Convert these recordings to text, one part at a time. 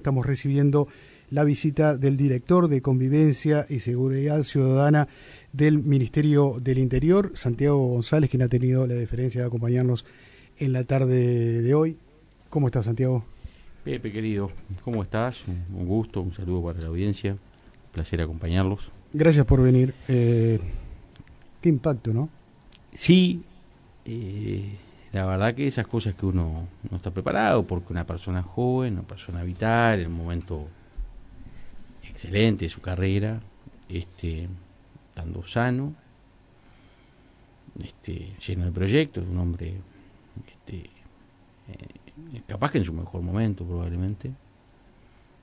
Estamos recibiendo la visita del director de Convivencia y Seguridad Ciudadana del Ministerio del Interior, Santiago González, quien ha tenido la deferencia de acompañarnos en la tarde de hoy. ¿Cómo estás, Santiago? Pepe, querido, ¿cómo estás? Un gusto, un saludo para la audiencia. Un placer acompañarlos. Gracias por venir. Eh, qué impacto, ¿no? Sí, eh, la verdad que esas cosas que uno no está preparado, porque una persona joven, una persona vital, en un momento excelente de su carrera, este, estando sano, este, lleno de proyectos, un hombre este, eh, capaz que en su mejor momento probablemente.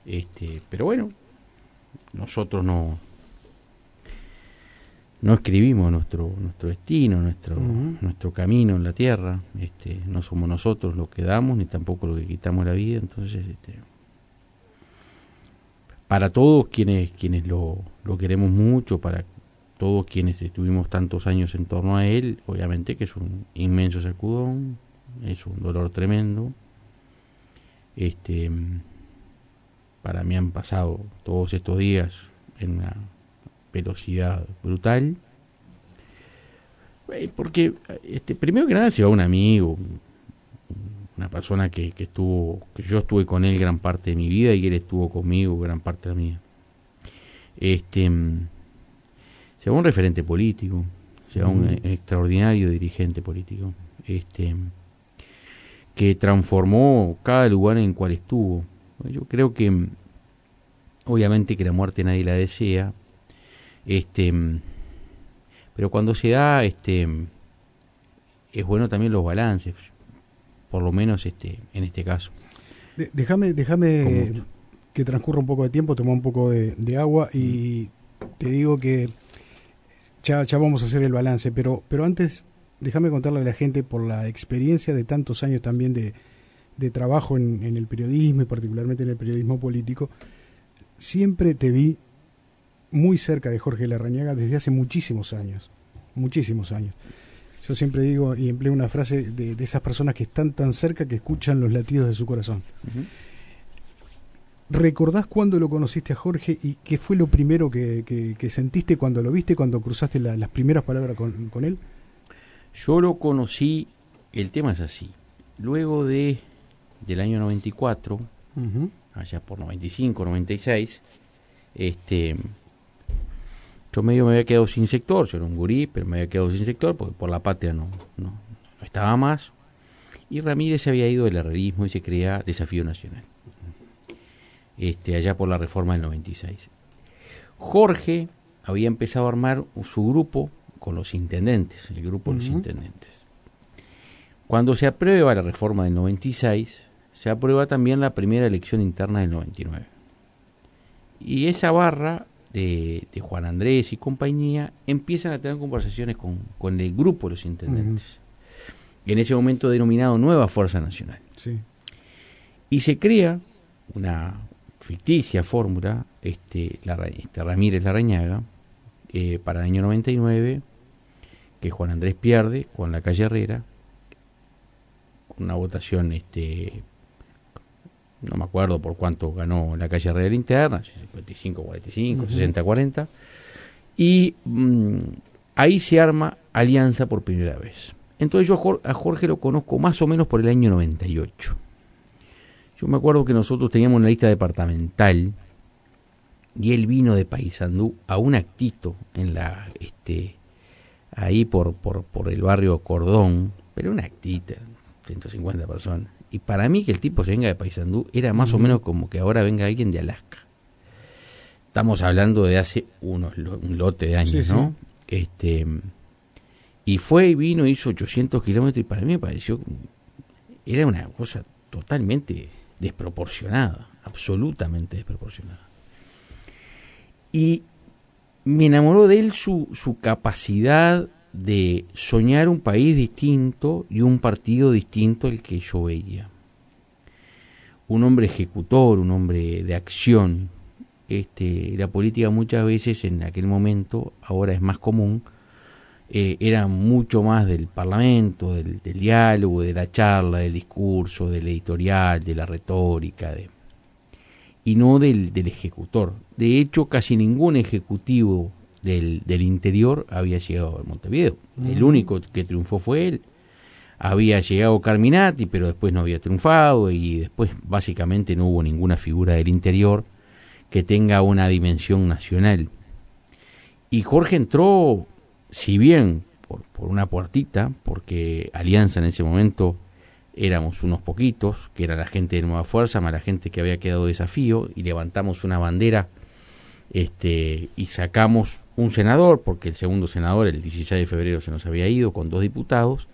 Este, pero bueno, nosotros no no escribimos nuestro nuestro destino, nuestro nuestro camino en la tierra, este, no somos nosotros los que damos ni tampoco los que quitamos la vida, entonces este, para todos quienes quienes lo, lo queremos mucho, para todos quienes estuvimos tantos años en torno a él, obviamente que es un inmenso sacudón, es un dolor tremendo. Este para mí han pasado todos estos días en una velocidad brutal. Eh, porque, este, primero que nada, se va un amigo, una persona que, que estuvo, que yo estuve con él gran parte de mi vida y él estuvo conmigo gran parte de la mía. Este, se va un referente político, se va un extraordinario dirigente político, este, que transformó cada lugar en el cual estuvo. Yo creo que, obviamente que la muerte nadie la desea, este, pero cuando se da, este, es bueno también los balances, por lo menos este, en este caso. déjame, déjame que transcurra un poco de tiempo, tomar un poco de, agua y te digo que ya, ya vamos a hacer el balance, pero, pero antes déjame contarle a la gente por la experiencia de tantos años también de, de trabajo en, en, el periodismo y particularmente en el periodismo político, siempre te vi muy cerca de Jorge Larrañaga desde hace muchísimos años, muchísimos años. Yo siempre digo y empleo una frase de, esas personas que están tan cerca que escuchan los latidos de su corazón. ¿Recordás cuándo lo conociste a Jorge y qué fue lo primero que, sentiste cuando lo viste, cuando cruzaste las primeras palabras con, él? Yo lo conocí, el tema es así, luego de del año 94, allá por 95, 96, este, yo medio me había quedado sin sector, yo era un gurí, pero me había quedado sin sector porque por la patria no, no, estaba más. Y Ramírez se había ido del herrerismo y se creía Desafío Nacional. Este, allá por la reforma del 96. Jorge había empezado a armar su grupo con los intendentes, el grupo de los intendentes. Cuando se aprueba la reforma del 96, se aprueba también la primera elección interna del 99. Y esa barra de, Juan Andrés y compañía empiezan a tener conversaciones con, el grupo de los intendentes, en ese momento denominado Nueva Fuerza Nacional. Y se crea una ficticia fórmula, este, la, este Ramírez Larrañaga, eh, para el año 99, que Juan Andrés pierde con la calle Herrera, con una votación este, no me acuerdo por cuánto ganó la calle Real Interna, 55, 45, 60, 40, y mm, ahí se arma alianza por primera vez. Entonces yo a Jorge lo conozco más o menos por el año 98. Yo me acuerdo que nosotros teníamos una lista departamental y él vino de Paysandú a un actito en la este ahí por por, por el barrio Cordón, pero una actita, 150 personas y para mí que el tipo se venga de Paysandú era más o menos como que ahora venga alguien de Alaska. Estamos hablando de hace unos, un lote de años, ¿no? Este, y fue y vino, hizo 800 kilómetros y para mí me pareció, era una cosa totalmente desproporcionada, absolutamente desproporcionada. Y me enamoró de él su, su capacidad de soñar un país distinto y un partido distinto al que yo veía. Un hombre ejecutor, un hombre de acción. Este, la política muchas veces en aquel momento, ahora es más común, eh, era mucho más del parlamento, del, diálogo, de la charla, del discurso, del editorial, de la retórica. De... y no del, del ejecutor. De hecho, casi ningún ejecutivo del, del interior había llegado a Montevideo. El único que triunfó fue él. Había llegado Carminati, pero después no había triunfado y después básicamente no hubo ninguna figura del interior que tenga una dimensión nacional. Y Jorge entró, si bien por, por una puertita, porque Alianza en ese momento éramos unos poquitos, que era la gente de Nueva Fuerza, más la gente que había quedado desafío, y levantamos una bandera este, y sacamos un senador, porque el segundo senador el 16 de febrero se nos había ido con dos diputados,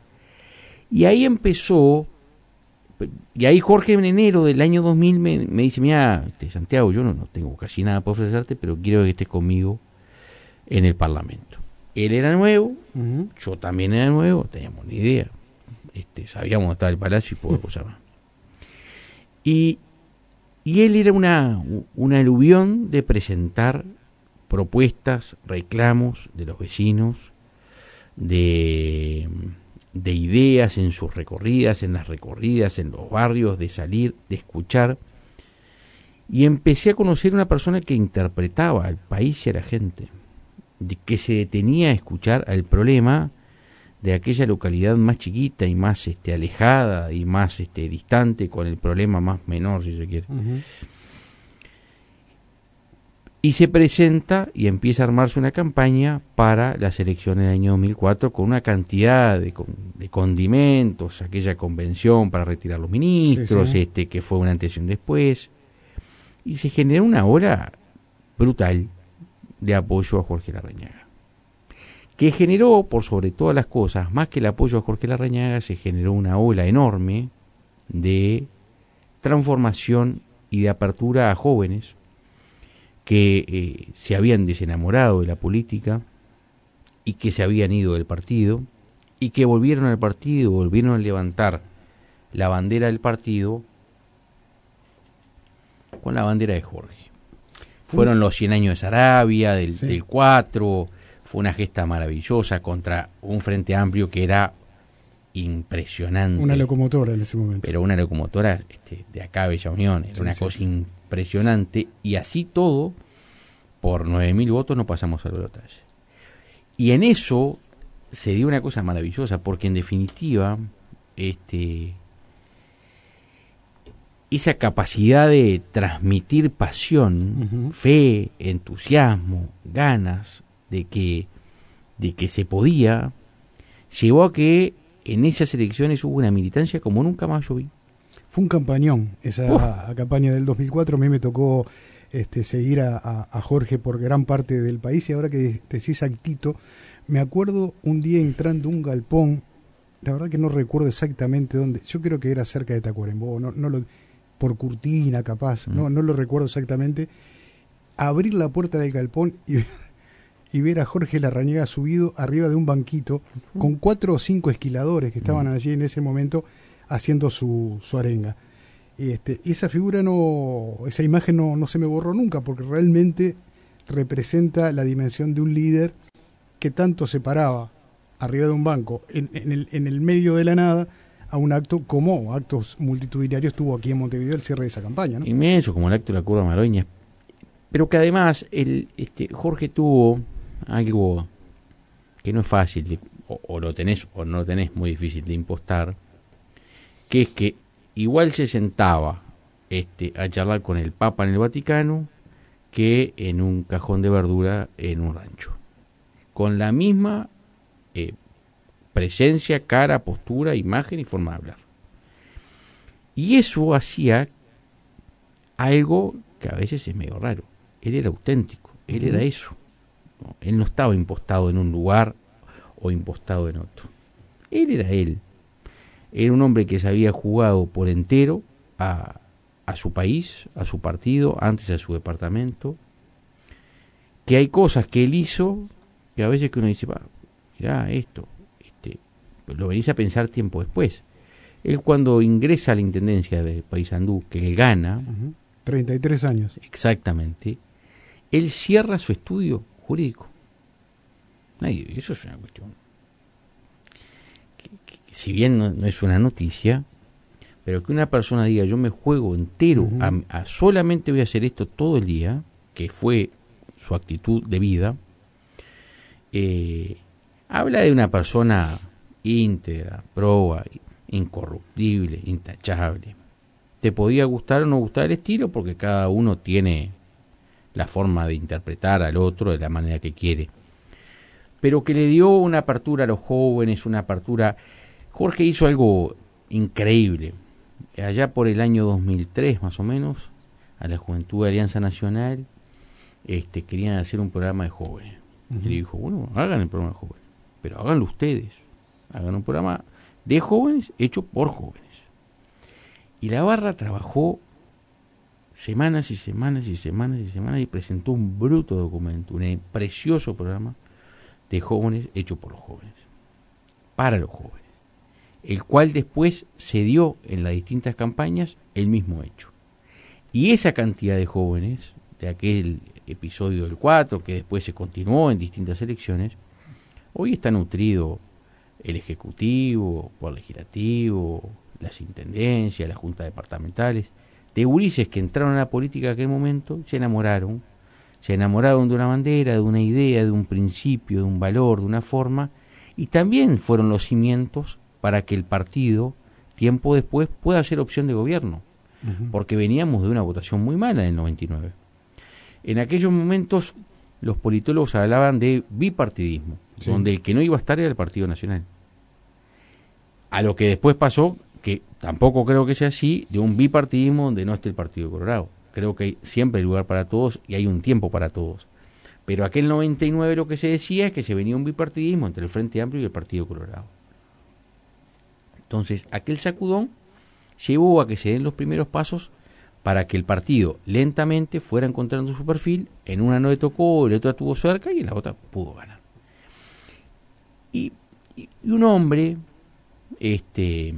y ahí empezó, y ahí Jorge en enero del año 2000 me, me dice, mira, este, Santiago, yo no, no tengo casi nada para ofrecerte, pero quiero que estés conmigo en el Parlamento. Él era nuevo, yo también era nuevo, teníamos ni idea. Este, sabíamos dónde estaba el palacio y poco cosa más. Y, y él era una, una aluvión de presentar propuestas, reclamos de los vecinos, de, de ideas en sus recorridas, en las recorridas, en los barrios, de salir, de escuchar. Y empecé a conocer una persona que interpretaba al país y a la gente, de que se detenía a escuchar al problema de aquella localidad más chiquita y más este, alejada y más este, distante con el problema más menor, si se quiere. Y se presenta y empieza a armarse una campaña para las elecciones del año 2004 con una cantidad de, de condimentos, aquella convención para retirar los ministros, sí, sí. este que fue una antes y un después. Y se generó una ola brutal de apoyo a Jorge Larrañaga. Que generó, por sobre todas las cosas, más que el apoyo a Jorge Larrañaga, se generó una ola enorme de transformación y de apertura a jóvenes que eh, se habían desenamorado de la política y que se habían ido del partido y que volvieron al partido, volvieron a levantar la bandera del partido con la bandera de Jorge. Fueron los 100 años de Sarabia, del, sí. del 4, fue una gesta maravillosa contra un frente amplio que era impresionante. Una locomotora en ese momento. Pero una locomotora este, de acá, Bella Unión, era sí, una sí. cosa impresionante. Y así todo, por 9.000 votos no pasamos al balotaje. Y en eso se dio una cosa maravillosa, porque en definitiva, este esa capacidad de transmitir pasión, uh -huh. fe, entusiasmo, ganas de que, de que se podía, llevó a que en esas elecciones hubo una militancia como nunca más yo vi. Fue un campañón, esa Uf. campaña del 2004, a mí me tocó este, seguir a, a, a, Jorge por gran parte del país y ahora que decís actito, me acuerdo un día entrando un galpón, la verdad que no recuerdo exactamente dónde, yo creo que era cerca de Tacuarembó, no, no lo por Curtina capaz, mm. no, no lo recuerdo exactamente, abrir la puerta del galpón y, y ver a Jorge Larrañaga subido arriba de un banquito con cuatro o cinco esquiladores que estaban mm. allí en ese momento haciendo su, su arenga. Este, esa figura no, esa imagen no, no se me borró nunca porque realmente representa la dimensión de un líder que tanto se paraba arriba de un banco en, en, el, en el medio de la nada a un acto como actos multitudinarios tuvo aquí en Montevideo el cierre de esa campaña. ¿no? Inmenso, como el acto de la curva Maroña. Pero que además el, este, Jorge tuvo algo que no es fácil, de, o, o, lo tenés o no lo tenés, muy difícil de impostar, que es que igual se sentaba este, a charlar con el Papa en el Vaticano que en un cajón de verdura en un rancho. Con la misma eh, presencia, cara, postura, imagen y forma de hablar. Y eso hacía algo que a veces es medio raro. Él era auténtico, él uh -huh. era eso. Él no estaba impostado en un lugar o impostado en otro. Él era él. Era un hombre que se había jugado por entero a, a su país, a su partido, antes a su departamento. Que hay cosas que él hizo que a veces que uno dice, mira esto, lo venís a pensar tiempo después. Él cuando ingresa a la intendencia de Paysandú, que él gana... Uh -huh. 33 años. Exactamente. Él cierra su estudio jurídico. Eso es una cuestión... Que, que, que si bien no, no, es una noticia, Pero que una persona diga, yo me juego entero, a, solamente voy a hacer esto todo el día, que fue su actitud de vida, eh, habla de una persona íntegra, proba, incorruptible, intachable. Te podía gustar o no gustar el estilo porque cada uno tiene la forma de interpretar al otro de la manera que quiere. Pero que le dio una apertura a los jóvenes, una apertura... Jorge hizo algo increíble. Allá por el año 2003 más o menos, a la Juventud de Alianza Nacional, este, querían hacer un programa de jóvenes. Y le dijo, bueno, hagan el programa de jóvenes, pero háganlo ustedes. Hagan un programa de jóvenes hecho por jóvenes. Y la barra trabajó semanas y semanas y semanas y semanas y presentó un bruto documento, un precioso programa de jóvenes hecho por los jóvenes, para los jóvenes, el cual después se dio en las distintas campañas el mismo hecho. Y esa cantidad de jóvenes, de aquel episodio del 4, que después se continuó en distintas elecciones, hoy está nutrido el Ejecutivo, por Legislativo, las Intendencias, las Juntas Departamentales, de gurises que entraron a la política en aquel momento, se enamoraron, se enamoraron de una bandera, de una idea, de un principio, de un valor, de una forma, y también fueron los cimientos para que el partido, tiempo después, pueda ser opción de gobierno, porque veníamos de una votación muy mala en el 99. En aquellos momentos los politólogos hablaban de bipartidismo, donde el que no iba a estar era el Partido Nacional. A lo que después pasó, tampoco creo que sea así, de un bipartidismo donde no esté el Partido Colorado. Creo que hay siempre hay lugar para todos y hay un tiempo para todos. Pero aquel 99 lo que se decía es que se venía un bipartidismo entre el Frente Amplio y el Partido Colorado. Entonces, aquel sacudón llevó a que se den los primeros pasos para que el partido lentamente fuera encontrando su perfil, en una no le tocó, la otra tuvo cerca y en la otra pudo ganar. Y, y un hombre, este,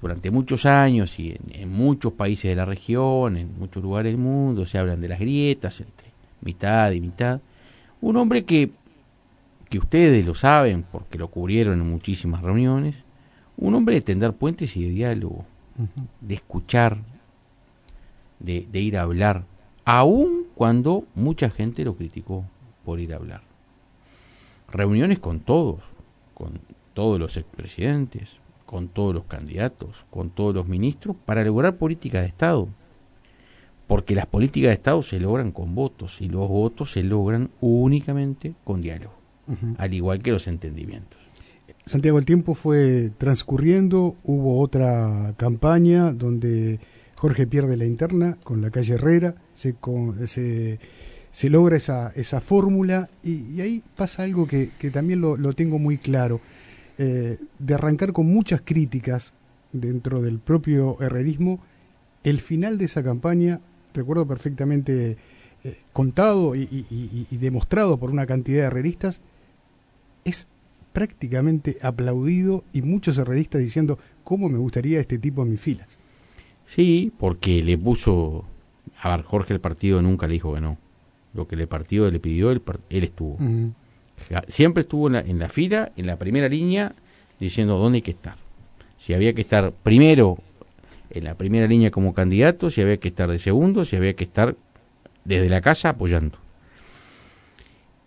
durante muchos años y en, muchos países de la región, en muchos lugares del mundo, se hablan de las grietas entre mitad y mitad. Un hombre que, que ustedes lo saben porque lo cubrieron en muchísimas reuniones, un hombre de tender puentes y de diálogo, de escuchar, de, de ir a hablar, aun cuando mucha gente lo criticó por ir a hablar. Reuniones con todos, con todos los expresidentes, con todos los candidatos, con todos los ministros, para lograr políticas de Estado. Porque las políticas de Estado se logran con votos y los votos se logran únicamente con diálogo, al igual que los entendimientos. Santiago, el tiempo fue transcurriendo, hubo otra campaña donde Jorge pierde la interna con la calle Herrera, se, se, se logra esa, esa fórmula y, ahí pasa algo que, que también lo, lo tengo muy claro. Eh, de arrancar con muchas críticas dentro del propio herrerismo, el final de esa campaña, recuerdo perfectamente eh, contado y, demostrado por una cantidad de herreristas, es prácticamente aplaudido y muchos herreristas diciendo cómo me gustaría este tipo en mis filas. Sí, porque le puso, a ver, Jorge el partido nunca le dijo que no. Lo que el partido le pidió, él, él estuvo. Siempre estuvo en la, fila, en la primera línea, diciendo dónde hay que estar. Si había que estar primero en la primera línea como candidato, si había que estar de segundo, si había que estar desde la casa apoyando.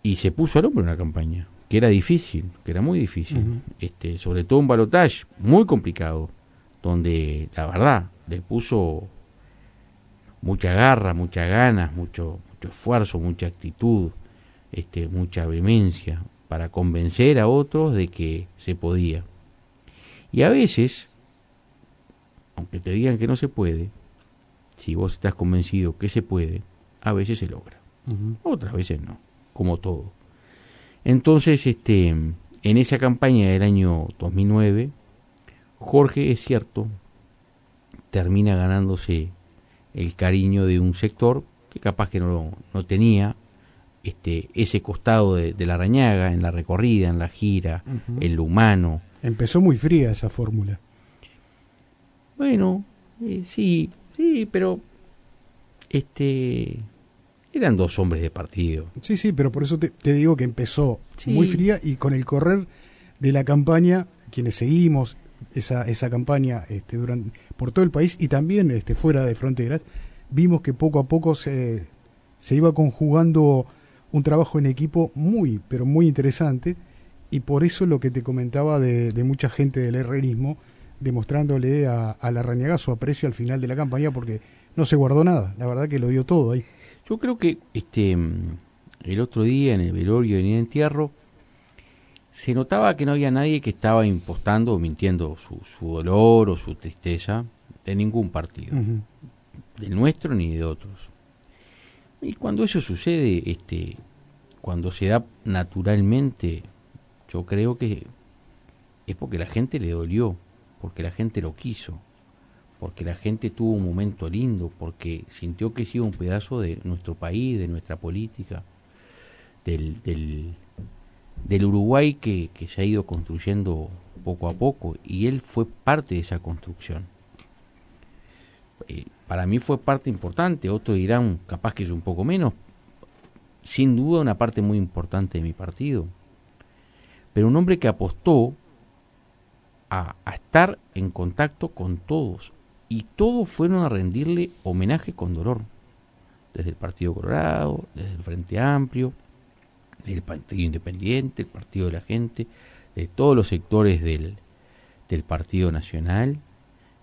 Y se puso al hombre una campaña, que era difícil, que era muy difícil. este, sobre todo un balotaje muy complicado, donde la verdad le puso mucha garra, mucha ganas, mucho, mucho esfuerzo, mucha actitud este, mucha vehemencia para convencer a otros de que se podía. Y a veces, aunque te digan que no se puede, si vos estás convencido que se puede, a veces se logra. Otras veces no, como todo. Entonces, este, en esa campaña del año 2009, Jorge, es cierto, termina ganándose el cariño de un sector que capaz que no, no tenía este, ese costado de, la arañaga en la recorrida, en la gira, en lo humano. Empezó muy fría esa fórmula. Bueno, eh, sí, sí, pero este eran dos hombres de partido. Sí, sí, pero por eso te, digo que empezó muy fría y con el correr de la campaña, quienes seguimos, esa, esa campaña este, durante, por todo el país y también este, fuera de fronteras, vimos que poco a poco se, se iba conjugando un trabajo en equipo muy, pero muy interesante y por eso lo que te comentaba de, mucha gente del herrerismo demostrándole a, a la Rañaga su aprecio al final de la campaña porque no se guardó nada, la verdad que lo dio todo ahí. Yo creo que este el otro día en el velorio en el entierro se notaba que no había nadie que estaba impostando o mintiendo su, su dolor o su tristeza de ningún partido, del nuestro ni de otros. Y cuando eso sucede, este, cuando se da naturalmente, yo creo que es porque la gente le dolió, porque la gente lo quiso, porque la gente tuvo un momento lindo, porque sintió que sí un pedazo de nuestro país, de nuestra política, del, del, Uruguay que se ha ido construyendo poco a poco, y él fue parte de esa construcción. Eh, para mí fue parte importante, otros dirán capaz que es un poco menos, sin duda una parte muy importante de mi partido, pero un hombre que apostó a, estar en contacto con todos, y todos fueron a rendirle homenaje con dolor, desde el Partido Colorado, desde el Frente Amplio, desde el Partido Independiente, el Partido de la Gente, de todos los sectores del, del Partido Nacional,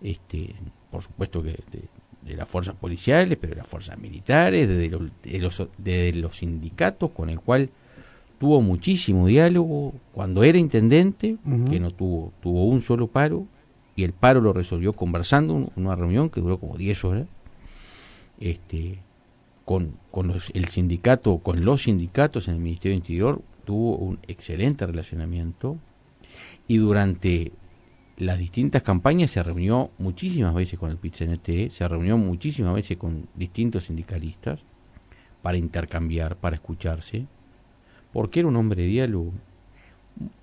este, por supuesto que de, las fuerzas policiales, pero de las fuerzas militares, de los, de los, de los sindicatos, con el cual tuvo muchísimo diálogo cuando era intendente, que no tuvo, tuvo un solo paro, y el paro lo resolvió conversando, una reunión que duró como 10 horas, este, con, con el sindicato, con los sindicatos en el Ministerio de Interior, tuvo un excelente relacionamiento y durante las distintas campañas se reunió muchísimas veces con el PITCNT, se reunió muchísimas veces con distintos sindicalistas para intercambiar, para escucharse, porque era un hombre de diálogo.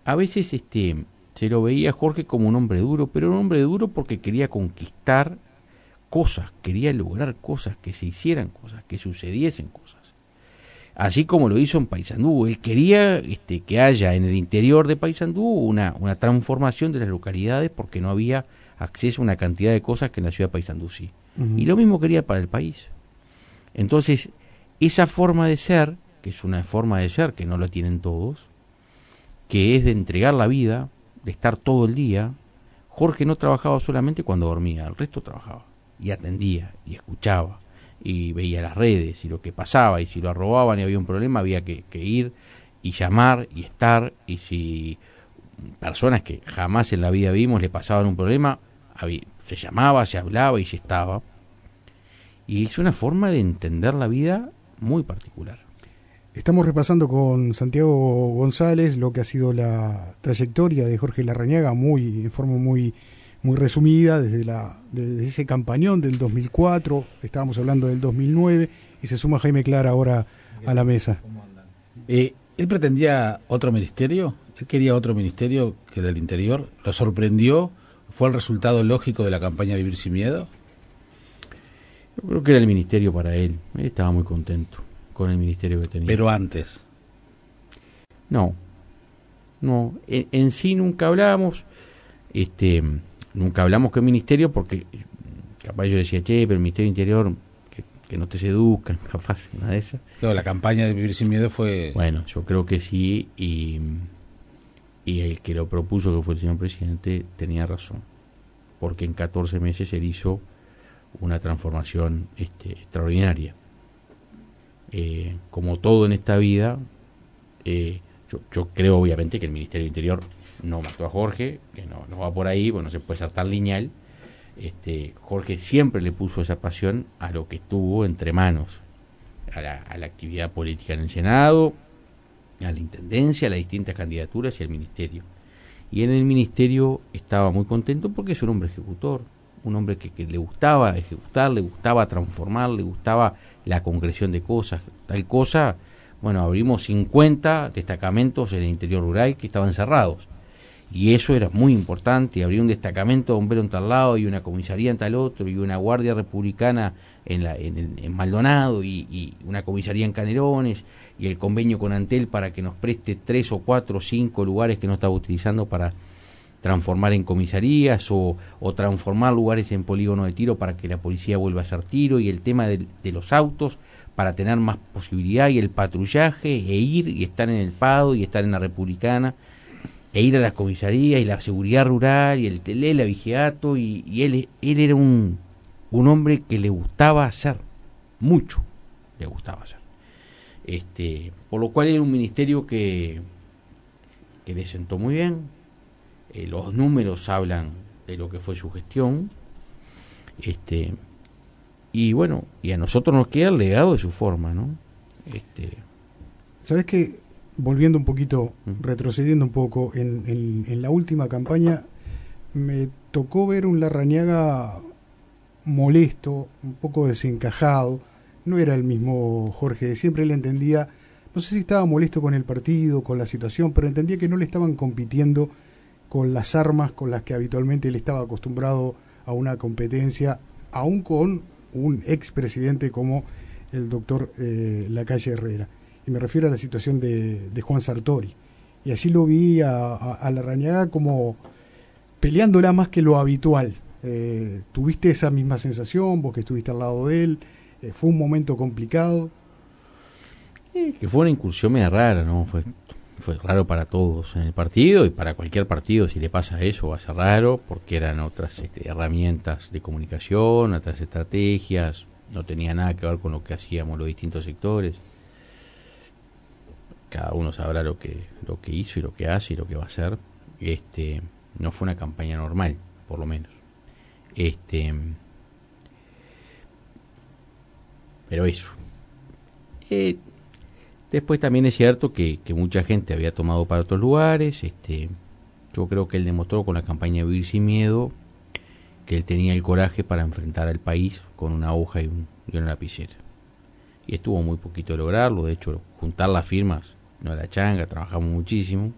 A veces este se lo veía Jorge como un hombre duro, pero un hombre duro porque quería conquistar cosas, quería lograr cosas, que se hicieran cosas, que sucediesen cosas. Así como lo hizo en Paysandú, él quería este, que haya en el interior de Paysandú una, una transformación de las localidades porque no había acceso a una cantidad de cosas que en la ciudad de Paysandú sí. Y lo mismo quería para el país. Entonces, esa forma de ser, que es una forma de ser que no la tienen todos, que es de entregar la vida, de estar todo el día, Jorge no trabajaba solamente cuando dormía, el resto trabajaba y atendía y escuchaba y veía las redes y lo que pasaba y si lo robaban y había un problema había que, ir y llamar y estar y si personas que jamás en la vida vimos le pasaban un problema se llamaba, se hablaba y se estaba y es una forma de entender la vida muy particular. Estamos repasando con Santiago González lo que ha sido la trayectoria de Jorge Larrañaga, muy, en forma muy, muy resumida, desde, la, desde ese campañón del 2004, estábamos hablando del 2009, y se suma Jaime Clara ahora a la mesa. Eh, ¿Él pretendía otro ministerio? ¿Él quería otro ministerio que el del interior? ¿Lo sorprendió? ¿Fue el resultado lógico de la campaña Vivir sin Miedo? Yo creo que era el ministerio para él. Él estaba muy contento con el ministerio que tenía. Pero antes. No. No. En, sí nunca hablábamos. Este, nunca hablamos con el ministerio porque capaz yo decía, che, pero el Ministerio Interior, que, no te seduzcan, capaz, nada de eso. No, la campaña de Vivir Sin Miedo fue... Bueno, yo creo que sí, y, y el que lo propuso, que fue el señor presidente, tenía razón, porque en 14 meses él hizo una transformación este, extraordinaria. Eh, como todo en esta vida, eh, yo, creo obviamente que el Ministerio Interior no mató a Jorge, que no, no va por ahí, bueno, no se puede ser tan lineal. Este, Jorge siempre le puso esa pasión a lo que estuvo entre manos, a la, a la actividad política en el Senado, a la Intendencia, a las distintas candidaturas y al Ministerio. Y en el Ministerio estaba muy contento porque es un hombre ejecutor, un hombre que, que le gustaba ejecutar, le gustaba transformar, le gustaba la concreción de cosas. Tal cosa, bueno, abrimos 50 destacamentos en el interior rural que estaban cerrados. Y eso era muy importante, abrir un destacamento de bomberos en tal lado y una comisaría en tal otro y una guardia republicana en, la, en, Maldonado y, y, una comisaría en Canerones y el convenio con Antel para que nos preste tres o cuatro o cinco lugares que no estaba utilizando para, transformar en comisarías o, transformar lugares en polígono de tiro para que la policía vuelva a hacer tiro y el tema de, los autos para tener más posibilidad y el patrullaje e ir y estar en el PADO y estar en la Republicana e ir a las comisarías y la seguridad rural y el tele, la vigiato y, y él, él era un, un hombre que le gustaba hacer mucho, le gustaba hacer. Este, por lo cual era un ministerio que, que le sentó muy bien, eh, los números hablan de lo que fue su gestión. Este, y bueno, y a nosotros nos queda el legado de su forma, ¿no? Este, ¿Sabes que Volviendo un poquito, retrocediendo un poco, en, en, la última campaña me tocó ver un Larrañaga molesto, un poco desencajado. No era el mismo Jorge de siempre, él entendía, no sé si estaba molesto con el partido, con la situación, pero entendía que no le estaban compitiendo con las armas con las que habitualmente él estaba acostumbrado a una competencia, aún con un expresidente como el doctor eh, Lacalle Herrera. Y me refiero a la situación de, Juan Sartori. Y así lo vi a, a, la Rañaga como peleándola más que lo habitual. Eh, ¿Tuviste esa misma sensación, vos que estuviste al lado de él? Eh, ¿Fue un momento complicado? que fue una incursión media rara, ¿no? Fue fue raro para todos en el partido y para cualquier partido si le pasa eso va a ser raro porque eran otras este, herramientas de comunicación, otras estrategias, no tenía nada que ver con lo que hacíamos los distintos sectores. Cada uno sabrá lo que lo que hizo y lo que hace y lo que va a hacer. Este, no fue una campaña normal, por lo menos. Este pero eso. Eh, Después también es cierto que, mucha gente había tomado para otros lugares. Este, yo creo que él demostró con la campaña de Vivir sin Miedo que él tenía el coraje para enfrentar al país con una hoja y, un, y una lapicera. Y estuvo muy poquito de lograrlo. De hecho, juntar las firmas no era changa, trabajamos muchísimo.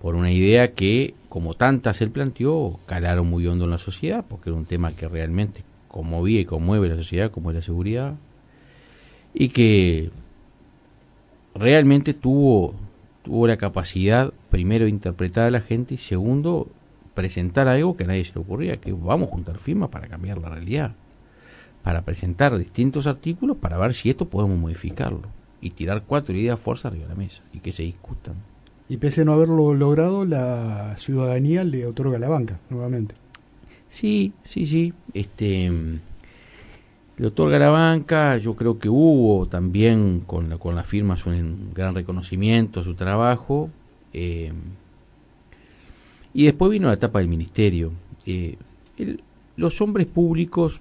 Por una idea que, como tantas él planteó, calaron muy hondo en la sociedad, porque era un tema que realmente conmovía y conmueve la sociedad, como es la seguridad. Y que realmente tuvo, tuvo la capacidad, primero, de interpretar a la gente y segundo, presentar algo que a nadie se le ocurría, que vamos a juntar firmas para cambiar la realidad, para presentar distintos artículos para ver si esto podemos modificarlo y tirar cuatro ideas fuerza arriba de la mesa y que se discutan. Y pese a no haberlo logrado, la ciudadanía le otorga la banca nuevamente. Sí, sí, sí. Este, le otorga la banca, yo creo que hubo también con la, con las firmas un gran reconocimiento a su trabajo. Eh, y después vino la etapa del ministerio. Eh, los hombres públicos,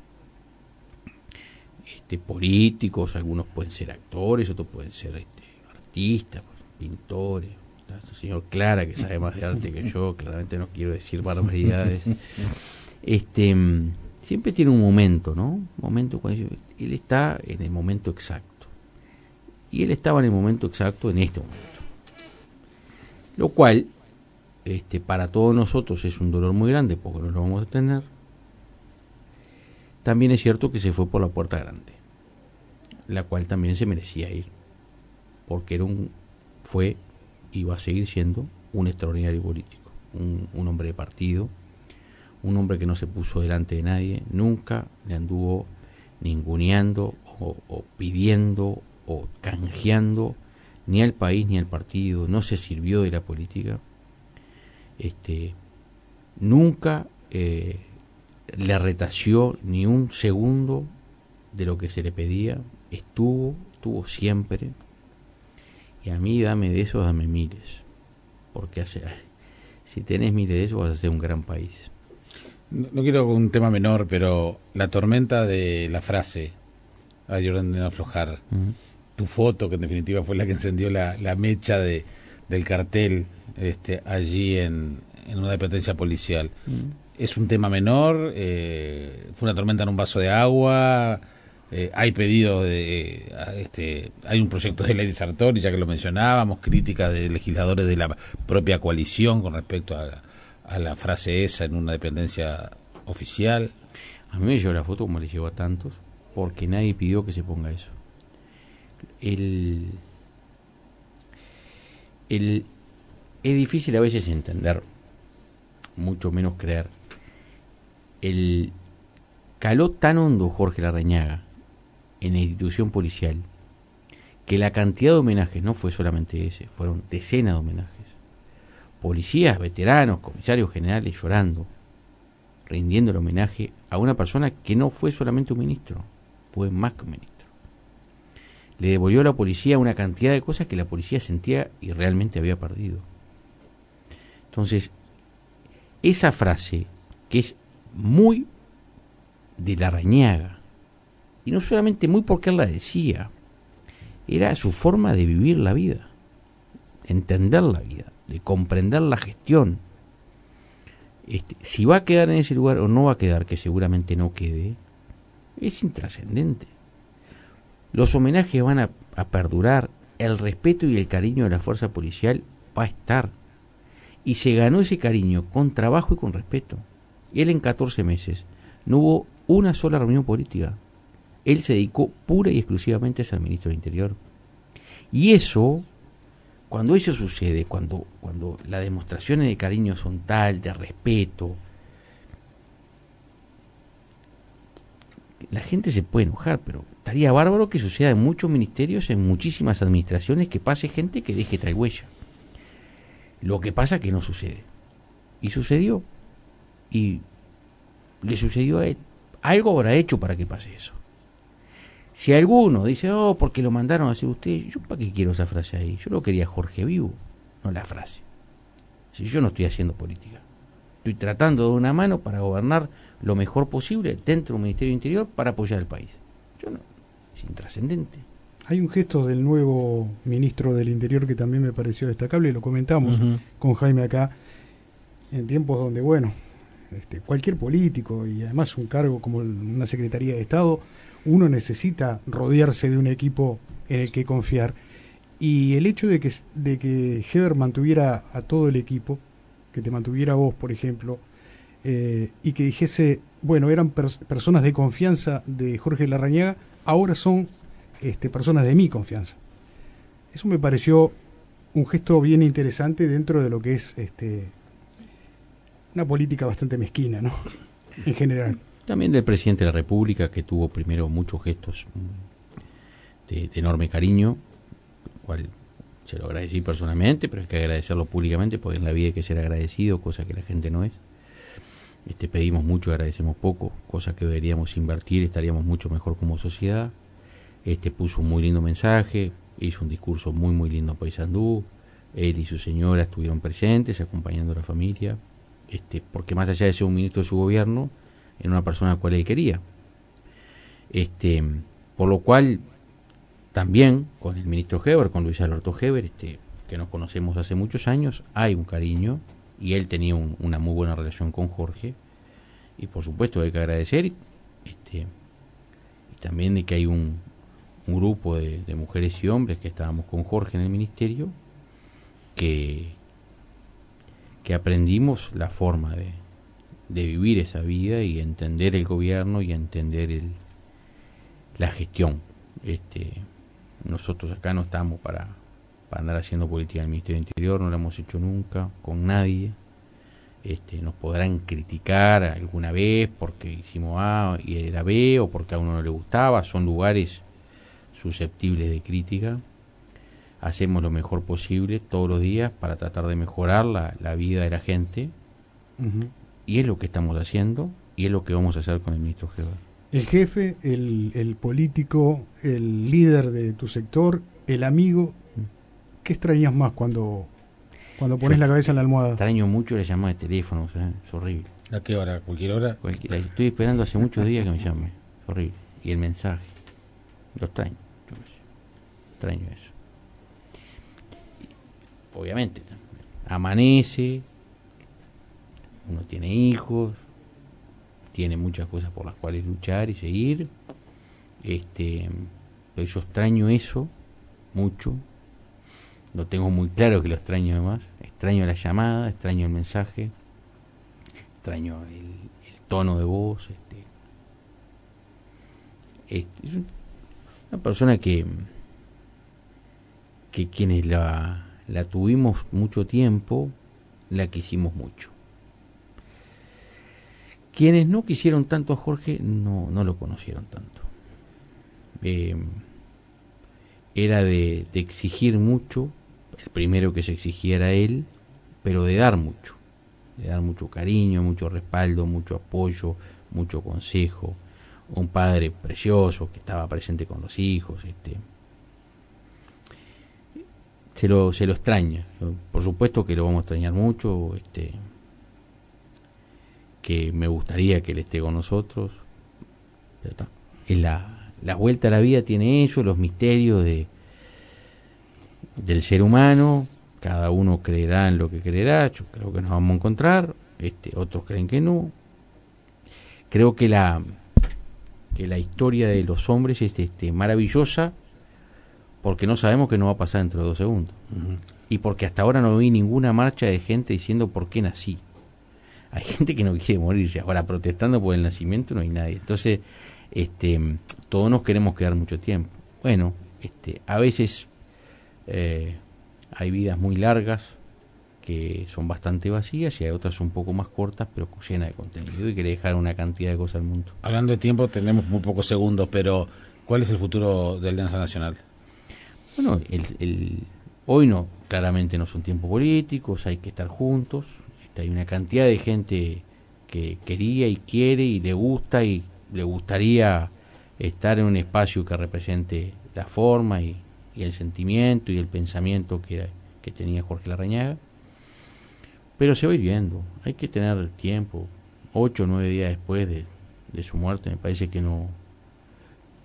este, políticos, algunos pueden ser actores, otros pueden ser este, artistas, pintores. el señor Clara, que sabe más de arte que yo, claramente no quiero decir barbaridades. Este siempre tiene un momento, ¿no? momento cuando él está en el momento exacto. Y él estaba en el momento exacto en este momento. Lo cual, este, para todos nosotros es un dolor muy grande porque no lo vamos a tener. También es cierto que se fue por la puerta grande, la cual también se merecía ir, porque era un, fue y va a seguir siendo un extraordinario político, un, un hombre de partido, un hombre que no se puso delante de nadie, nunca le anduvo ninguneando o, pidiendo o canjeando ni al país ni al partido, no se sirvió de la política, este, nunca eh, le retació ni un segundo de lo que se le pedía, estuvo, estuvo siempre, y a mí dame de eso, dame miles, porque hace, si tenés miles de eso vas a ser un gran país. No, quiero un tema menor, pero la tormenta de la frase, a Jordan de aflojar, tu foto, que en definitiva fue la que encendió la, mecha de, del cartel este, allí en, una dependencia policial. ¿Es un tema menor? Eh, ¿Fue una tormenta en un vaso de agua? Eh, hay pedido de este hay un proyecto de ley de Sartori ya que lo mencionábamos críticas de legisladores de la propia coalición con respecto a, a la frase esa en una dependencia oficial. A mí me llevó la foto como le llevó a tantos, porque nadie pidió que se ponga eso. El, el, es difícil a veces entender mucho menos creer. El caló tan hondo Jorge Larrañaga en la institución policial que la cantidad de homenajes no fue solamente ese, fueron decenas de homenajes. Policías, veteranos, comisarios generales llorando, rindiendo el homenaje a una persona que no fue solamente un ministro, fue más que un ministro. Le devolvió a la policía una cantidad de cosas que la policía sentía y realmente había perdido. Entonces, esa frase, que es muy de la rañaga, y no solamente muy porque él la decía, era su forma de vivir la vida, entender la vida, de comprender la gestión. Este, si va a quedar en ese lugar o no va a quedar, que seguramente no quede, es intrascendente. Los homenajes van a perdurar, el respeto y el cariño de la fuerza policial va a estar. Y se ganó ese cariño con trabajo y con respeto. Él en 14 meses no hubo una sola reunión política. Él se dedicó pura y exclusivamente a ser ministro del Interior. Y eso, cuando eso sucede, cuando, cuando las demostraciones de cariño son tal, de respeto, la gente se puede enojar, pero estaría bárbaro que suceda en muchos ministerios, en muchísimas administraciones, que pase gente que deje tal. Lo que pasa que no sucede. Y sucedió. Y le sucedió a él. Algo habrá hecho para que pase eso. Si alguno dice, oh, porque lo mandaron a hacer ustedes, yo para qué quiero esa frase ahí. Yo lo quería Jorge Vivo, no la frase. Si yo no estoy haciendo política. Estoy tratando de una mano para gobernar lo mejor posible dentro del Ministerio del Interior para apoyar al país. Yo no, es intrascendente. Hay un gesto del nuevo ministro del Interior que también me pareció destacable, y lo comentamos con Jaime acá, en tiempos donde, bueno, este, cualquier político y además un cargo como una Secretaría de Estado, uno necesita rodearse de un equipo en el que confiar. Y el hecho de que, de que Heber mantuviera a todo el equipo, que te mantuviera vos, por ejemplo, eh, y que dijese, bueno, eran personas de confianza de Jorge Larrañaga, ahora son este, personas de mi confianza. Eso me pareció un gesto bien interesante dentro de lo que es este, una política bastante mezquina, ¿no? En general. También del presidente de la República, que tuvo primero muchos gestos de, enorme cariño, cual se lo agradecí personalmente, pero hay que agradecerlo públicamente, porque en la vida hay que ser agradecido, cosa que la gente no es. Este, pedimos mucho, agradecemos poco, cosa que deberíamos invertir, estaríamos mucho mejor como sociedad. Este puso un muy lindo mensaje, hizo un discurso muy muy lindo a Paysandú, él y su señora estuvieron presentes acompañando a la familia, este, porque más allá de ser un ministro de su gobierno, en una persona a la cual él quería. Este, por lo cual, también con el ministro Heber, con Luis Alberto Heber, este, que nos conocemos hace muchos años, hay un cariño y él tenía una muy buena relación con Jorge. Y por supuesto hay que agradecer este, y también de que hay un, un grupo de, de, mujeres y hombres que estábamos con Jorge en el ministerio que, que aprendimos la forma de, de vivir esa vida y entender el gobierno y entender el, la gestión. Este, nosotros acá no estamos para, para andar haciendo política en el Ministerio del Interior, no lo hemos hecho nunca con nadie. Este, nos podrán criticar alguna vez porque hicimos A y era B o porque a uno no le gustaba, son lugares susceptibles de crítica. Hacemos lo mejor posible todos los días para tratar de mejorar la, la vida de la gente y es lo que estamos haciendo y es lo que vamos a hacer con el ministro Heber. El jefe, el, el político, el líder de tu sector, el amigo, ¿qué extrañas más cuando, cuando pones la cabeza en la almohada? Extraño mucho la llamada de teléfono, es horrible. ¿A qué hora? ¿Cualquier hora? Estoy esperando hace muchos días que me llame, es horrible. Y el mensaje, lo extraño, extraño eso. Obviamente, amanece, uno tiene hijos, tiene muchas cosas por las cuales luchar y seguir. Este, yo extraño eso mucho. Lo tengo muy claro que lo extraño además. Extraño la llamada, extraño el mensaje, extraño el, tono de voz. Este, este, es una persona que, que quienes la, la tuvimos mucho tiempo, la quisimos mucho Quienes no quisieron tanto a Jorge no, no lo conocieron tanto. Eh, era de, de, exigir mucho, el primero que se exigía era él, pero de dar mucho, de dar mucho cariño, mucho respaldo, mucho apoyo, mucho consejo, un padre precioso que estaba presente con los hijos, este, se lo, se lo extraña. Por supuesto que lo vamos a extrañar mucho, este, que me gustaría que él esté con nosotros. Es la, la vuelta a la vida tiene eso, los misterios de del ser humano. Cada uno creerá en lo que creerá. Yo creo que nos vamos a encontrar. Este, otros creen que no. Creo que la que la historia de los hombres es este, maravillosa porque no sabemos que no va a pasar dentro de dos segundos. Y porque hasta ahora no vi ninguna marcha de gente diciendo por qué nací. Hay gente que no quiere morirse. Ahora, protestando por el nacimiento no hay nadie. Entonces, este, todos nos queremos quedar mucho tiempo. Bueno, este, a veces eh, hay vidas muy largas que son bastante vacías y hay otras un poco más cortas pero llenas de contenido y quiere dejar una cantidad de cosas al mundo. Hablando de tiempo, tenemos muy pocos segundos, pero ¿cuál es el futuro de Alianza Nacional? Bueno, el, hoy no, claramente no son tiempos políticos, hay que estar juntos. Este, hay una cantidad de gente que quería y quiere y le gusta y le gustaría estar en un espacio que represente la forma y, el sentimiento y el pensamiento que, que tenía Jorge Larrañaga. Pero se va a viendo, hay que tener tiempo. Ocho o nueve días después de, de su muerte, me parece que no.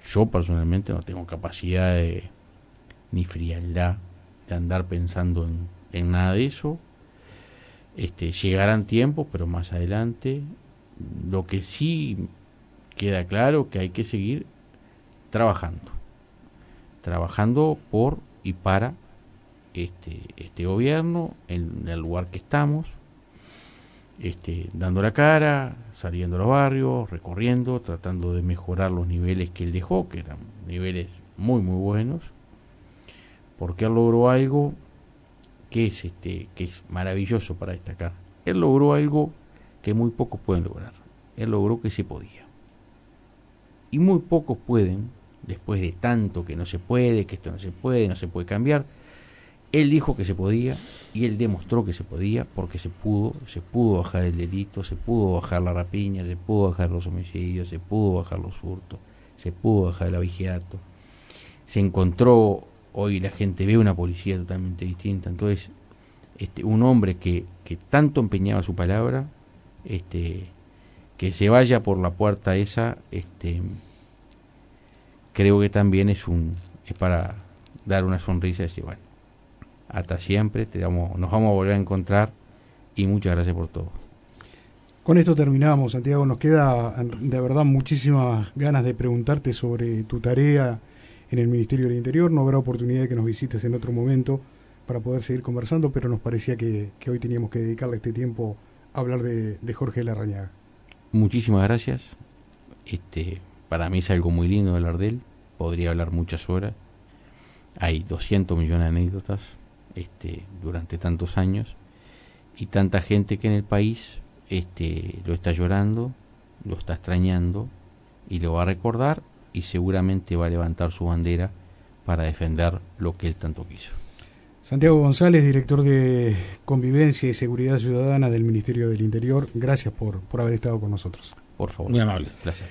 Yo personalmente no tengo capacidad de ni frialdad de andar pensando en, nada de eso. Este, llegarán tiempos, pero más adelante. Lo que sí queda claro que hay que seguir trabajando. Trabajando por y para este, este gobierno, en el lugar que estamos, este, dando la cara, saliendo a los barrios, recorriendo, tratando de mejorar los niveles que él dejó, que eran niveles muy, muy buenos porque él logró algo que es este que es maravilloso para destacar. Él logró algo que muy pocos pueden lograr. Él logró que se podía. Y muy pocos pueden, después de tanto que no se puede, que esto no se puede, no se puede cambiar. Él dijo que se podía y él demostró que se podía porque se pudo, se pudo bajar el delito, se pudo bajar la rapiña, se pudo bajar los homicidios, se pudo bajar los hurtos, se pudo bajar el avigiato. Se encontró hoy la gente ve una policía totalmente distinta. Entonces, este, un hombre que, que tanto empeñaba su palabra, este, que se vaya por la puerta esa, este, creo que también es un es para dar una sonrisa y decir, bueno, hasta siempre, te damos, nos vamos a volver a encontrar y muchas gracias por todo. Con esto terminamos, Santiago. Nos queda de verdad muchísimas ganas de preguntarte sobre tu tarea en el Ministerio del Interior. No habrá oportunidad de que nos visites en otro momento para poder seguir conversando, pero nos parecía que, hoy teníamos que dedicarle este tiempo a hablar de, Jorge Larrañaga. Muchísimas gracias. Este, para mí es algo muy lindo hablar de él. Podría hablar muchas horas. Hay 200 millones de anécdotas este, durante tantos años y tanta gente que en el país este, lo está llorando, lo está extrañando y lo va a recordar y seguramente va a levantar su bandera para defender lo que él tanto quiso. Santiago González, director de Convivencia y Seguridad Ciudadana del Ministerio del Interior, gracias por, por haber estado con nosotros. Por favor. Muy amable. Gracias.